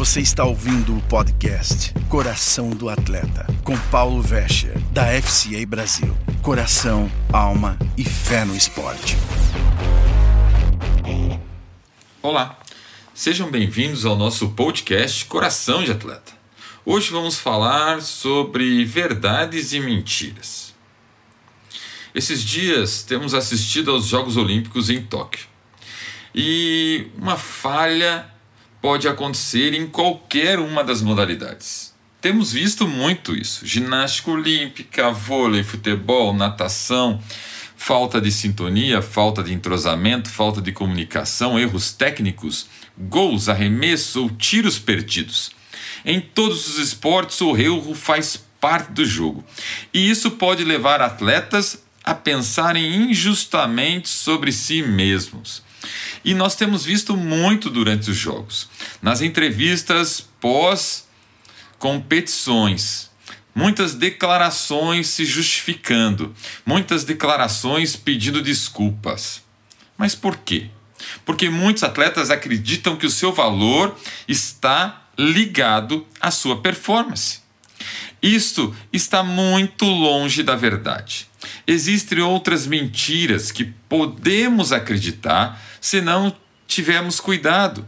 Você está ouvindo o podcast Coração do Atleta, com Paulo Vescher, da FCA Brasil. Coração, alma e fé no esporte. Olá, sejam bem-vindos ao nosso podcast Coração de Atleta. Hoje vamos falar sobre verdades e mentiras. Esses dias temos assistido aos Jogos Olímpicos em Tóquio e uma falha pode acontecer em qualquer uma das modalidades. Temos visto muito isso: ginástica olímpica, vôlei, futebol, natação, falta de sintonia, falta de entrosamento, falta de comunicação, erros técnicos, gols, arremesso ou tiros perdidos. Em todos os esportes, o erro faz parte do jogo. E isso pode levar atletas a pensarem injustamente sobre si mesmos. E nós temos visto muito durante os jogos. Nas entrevistas pós competições, muitas declarações se justificando, muitas declarações pedindo desculpas. Mas por quê? Porque muitos atletas acreditam que o seu valor está ligado à sua performance. Isto está muito longe da verdade. Existem outras mentiras que podemos acreditar se não tivermos cuidado.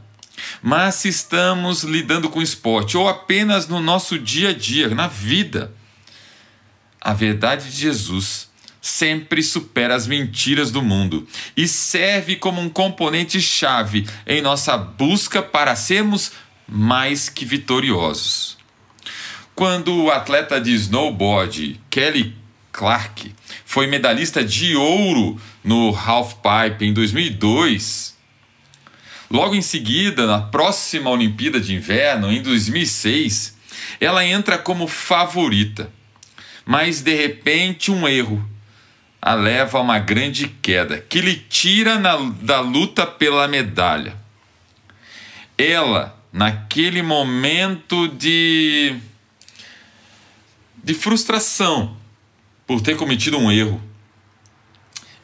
Mas se estamos lidando com esporte ou apenas no nosso dia a dia, na vida, a verdade de Jesus sempre supera as mentiras do mundo e serve como um componente chave em nossa busca para sermos mais que vitoriosos. Quando o atleta de snowboard Kelly Clark foi medalhista de ouro no half pipe em 2002. Logo em seguida, na próxima Olimpíada de Inverno, em 2006, ela entra como favorita. Mas de repente, um erro a leva a uma grande queda que lhe tira na, da luta pela medalha. Ela, naquele momento de, de frustração por ter cometido um erro,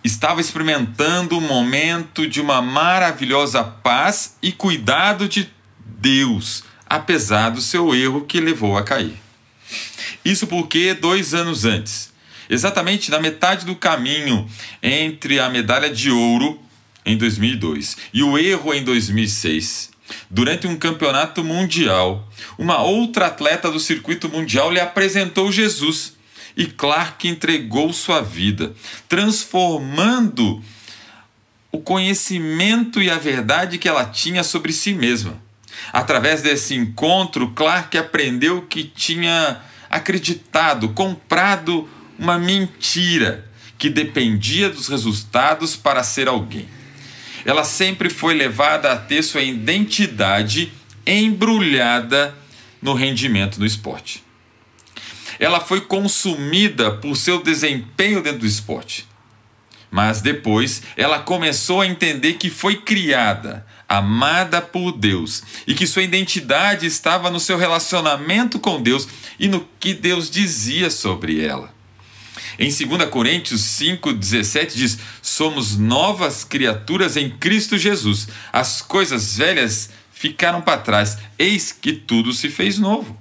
estava experimentando o momento de uma maravilhosa paz e cuidado de Deus, apesar do seu erro que levou a cair. Isso porque dois anos antes, exatamente na metade do caminho entre a medalha de ouro em 2002 e o erro em 2006, durante um campeonato mundial, uma outra atleta do circuito mundial lhe apresentou Jesus e Clark entregou sua vida, transformando o conhecimento e a verdade que ela tinha sobre si mesma. Através desse encontro, Clark aprendeu que tinha acreditado, comprado uma mentira que dependia dos resultados para ser alguém. Ela sempre foi levada a ter sua identidade embrulhada no rendimento no esporte ela foi consumida por seu desempenho dentro do esporte. Mas depois ela começou a entender que foi criada, amada por Deus e que sua identidade estava no seu relacionamento com Deus e no que Deus dizia sobre ela. Em 2 Coríntios 5,17 diz: Somos novas criaturas em Cristo Jesus. As coisas velhas ficaram para trás, eis que tudo se fez novo.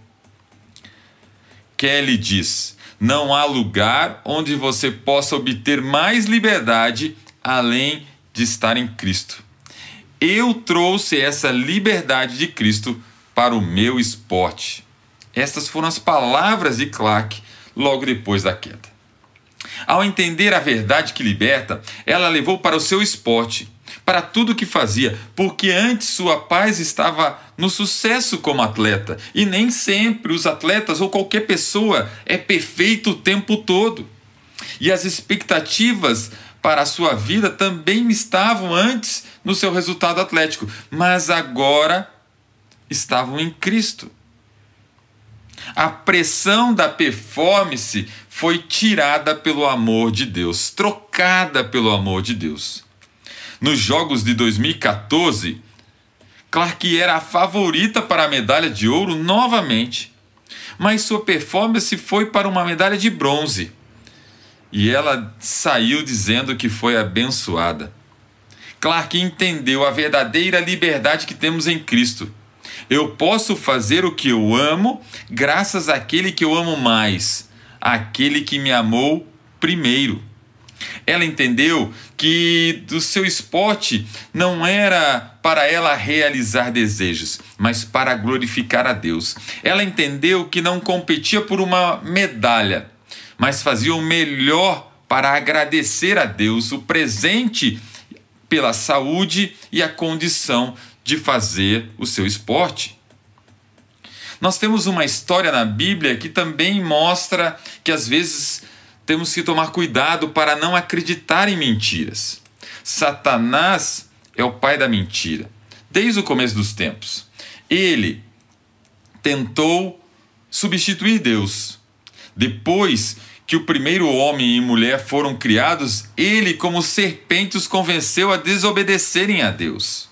Kelly diz: não há lugar onde você possa obter mais liberdade além de estar em Cristo. Eu trouxe essa liberdade de Cristo para o meu esporte. Estas foram as palavras de Clark logo depois da queda. Ao entender a verdade que liberta, ela levou para o seu esporte para tudo que fazia, porque antes sua paz estava no sucesso como atleta, e nem sempre os atletas ou qualquer pessoa é perfeito o tempo todo. E as expectativas para a sua vida também estavam antes no seu resultado atlético, mas agora estavam em Cristo. A pressão da performance foi tirada pelo amor de Deus, trocada pelo amor de Deus. Nos Jogos de 2014, Clark era a favorita para a medalha de ouro novamente, mas sua performance foi para uma medalha de bronze. E ela saiu dizendo que foi abençoada. Clark entendeu a verdadeira liberdade que temos em Cristo Eu posso fazer o que eu amo graças àquele que eu amo mais, aquele que me amou primeiro. Ela entendeu que do seu esporte não era para ela realizar desejos, mas para glorificar a Deus. Ela entendeu que não competia por uma medalha, mas fazia o melhor para agradecer a Deus o presente pela saúde e a condição de fazer o seu esporte. Nós temos uma história na Bíblia que também mostra que às vezes temos que tomar cuidado para não acreditar em mentiras. Satanás é o pai da mentira, desde o começo dos tempos. Ele tentou substituir Deus. Depois que o primeiro homem e mulher foram criados, ele, como serpente, os convenceu a desobedecerem a Deus.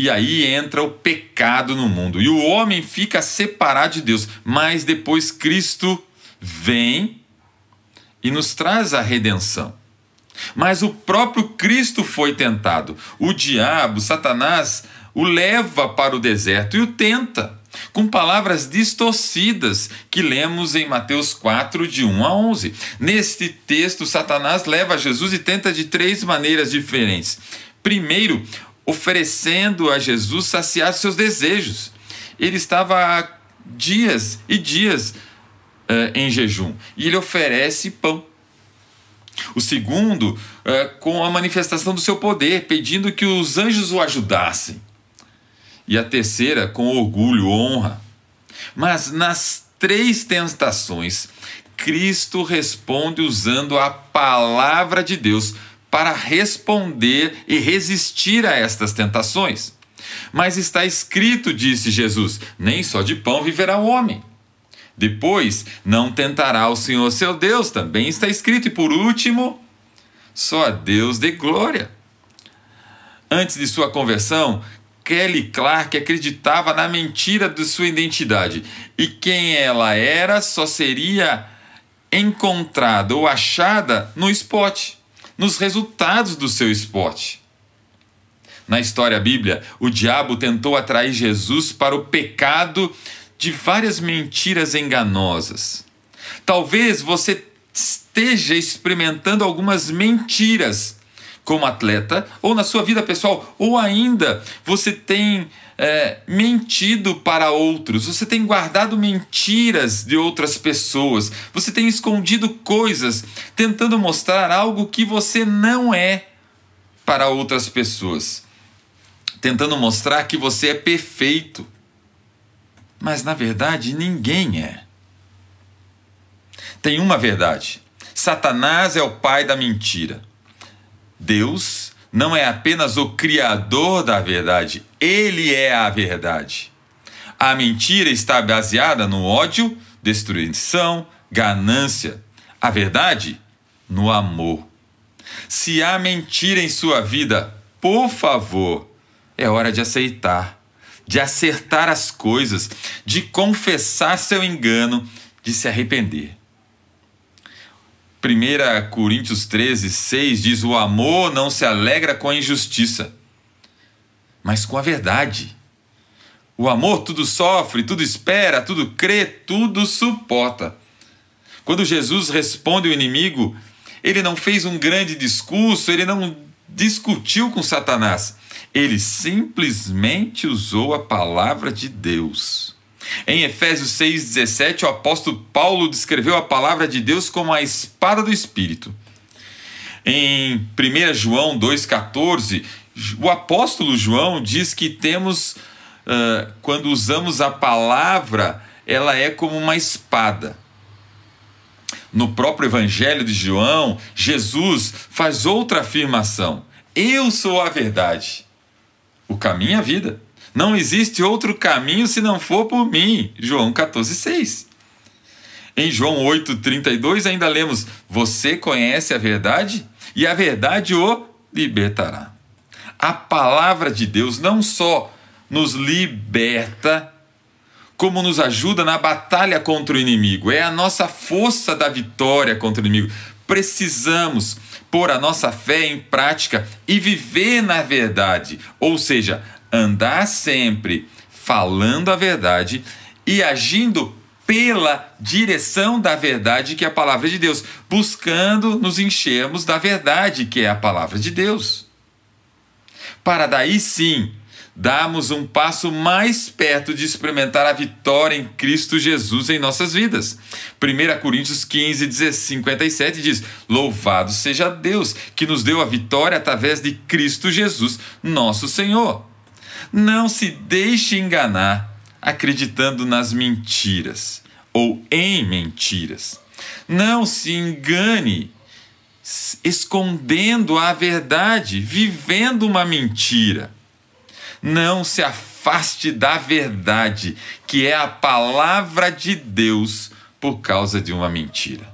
E aí entra o pecado no mundo. E o homem fica separado de Deus. Mas depois Cristo vem e nos traz a redenção. Mas o próprio Cristo foi tentado. O diabo, Satanás, o leva para o deserto e o tenta com palavras distorcidas que lemos em Mateus 4, de 1 a 11. Neste texto, Satanás leva Jesus e tenta de três maneiras diferentes. Primeiro, oferecendo a Jesus saciar seus desejos. Ele estava há dias e dias uh, em jejum e ele oferece pão. O segundo, uh, com a manifestação do seu poder, pedindo que os anjos o ajudassem e a terceira com orgulho, honra. Mas nas três tentações, Cristo responde usando a palavra de Deus para responder e resistir a estas tentações. Mas está escrito, disse Jesus: nem só de pão viverá o homem. Depois, não tentará o Senhor seu Deus, também está escrito. E por último, só a Deus de glória. Antes de sua conversão, Kelly Clark acreditava na mentira de sua identidade e quem ela era só seria encontrada ou achada no esporte, nos resultados do seu esporte. Na história bíblia, o diabo tentou atrair Jesus para o pecado de várias mentiras enganosas. Talvez você esteja experimentando algumas mentiras como atleta ou na sua vida pessoal, ou ainda você tem é, mentido para outros, você tem guardado mentiras de outras pessoas, você tem escondido coisas, tentando mostrar algo que você não é para outras pessoas, tentando mostrar que você é perfeito, mas na verdade ninguém é. Tem uma verdade: Satanás é o pai da mentira. Deus não é apenas o criador da verdade, ele é a verdade. A mentira está baseada no ódio, destruição, ganância. A verdade, no amor. Se há mentira em sua vida, por favor, é hora de aceitar, de acertar as coisas, de confessar seu engano, de se arrepender. 1 Coríntios 13, 6 diz: O amor não se alegra com a injustiça, mas com a verdade. O amor tudo sofre, tudo espera, tudo crê, tudo suporta. Quando Jesus responde ao inimigo, ele não fez um grande discurso, ele não discutiu com Satanás, ele simplesmente usou a palavra de Deus. Em Efésios 6,17, o apóstolo Paulo descreveu a palavra de Deus como a espada do Espírito. Em 1 João 2,14, o apóstolo João diz que temos, uh, quando usamos a palavra, ela é como uma espada. No próprio Evangelho de João, Jesus faz outra afirmação: Eu sou a verdade, o caminho e a vida. Não existe outro caminho se não for por mim. João 14,6. Em João 8,32 ainda lemos: Você conhece a verdade e a verdade o libertará. A palavra de Deus não só nos liberta, como nos ajuda na batalha contra o inimigo. É a nossa força da vitória contra o inimigo. precisamos pôr a nossa fé em prática e viver na verdade, ou seja, andar sempre falando a verdade e agindo pela direção da verdade que é a palavra de Deus, buscando nos enchermos da verdade que é a palavra de Deus. Para daí sim darmos um passo mais perto de experimentar a vitória em Cristo Jesus em nossas vidas. 1 Coríntios 15, 57 diz: Louvado seja Deus que nos deu a vitória através de Cristo Jesus, nosso Senhor. Não se deixe enganar acreditando nas mentiras ou em mentiras. Não se engane escondendo a verdade, vivendo uma mentira. Não se afaste da verdade, que é a palavra de Deus, por causa de uma mentira.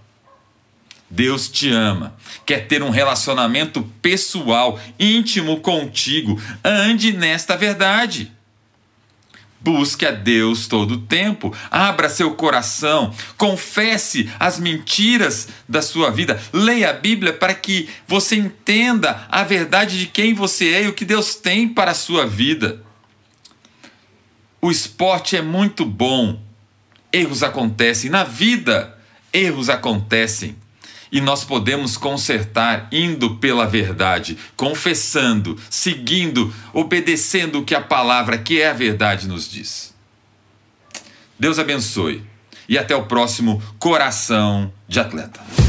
Deus te ama, quer ter um relacionamento pessoal, íntimo contigo. Ande nesta verdade. Busque a Deus todo o tempo, abra seu coração, confesse as mentiras da sua vida, leia a Bíblia para que você entenda a verdade de quem você é e o que Deus tem para a sua vida. O esporte é muito bom, erros acontecem, na vida, erros acontecem. E nós podemos consertar indo pela verdade, confessando, seguindo, obedecendo o que a palavra, que é a verdade, nos diz. Deus abençoe e até o próximo Coração de Atleta.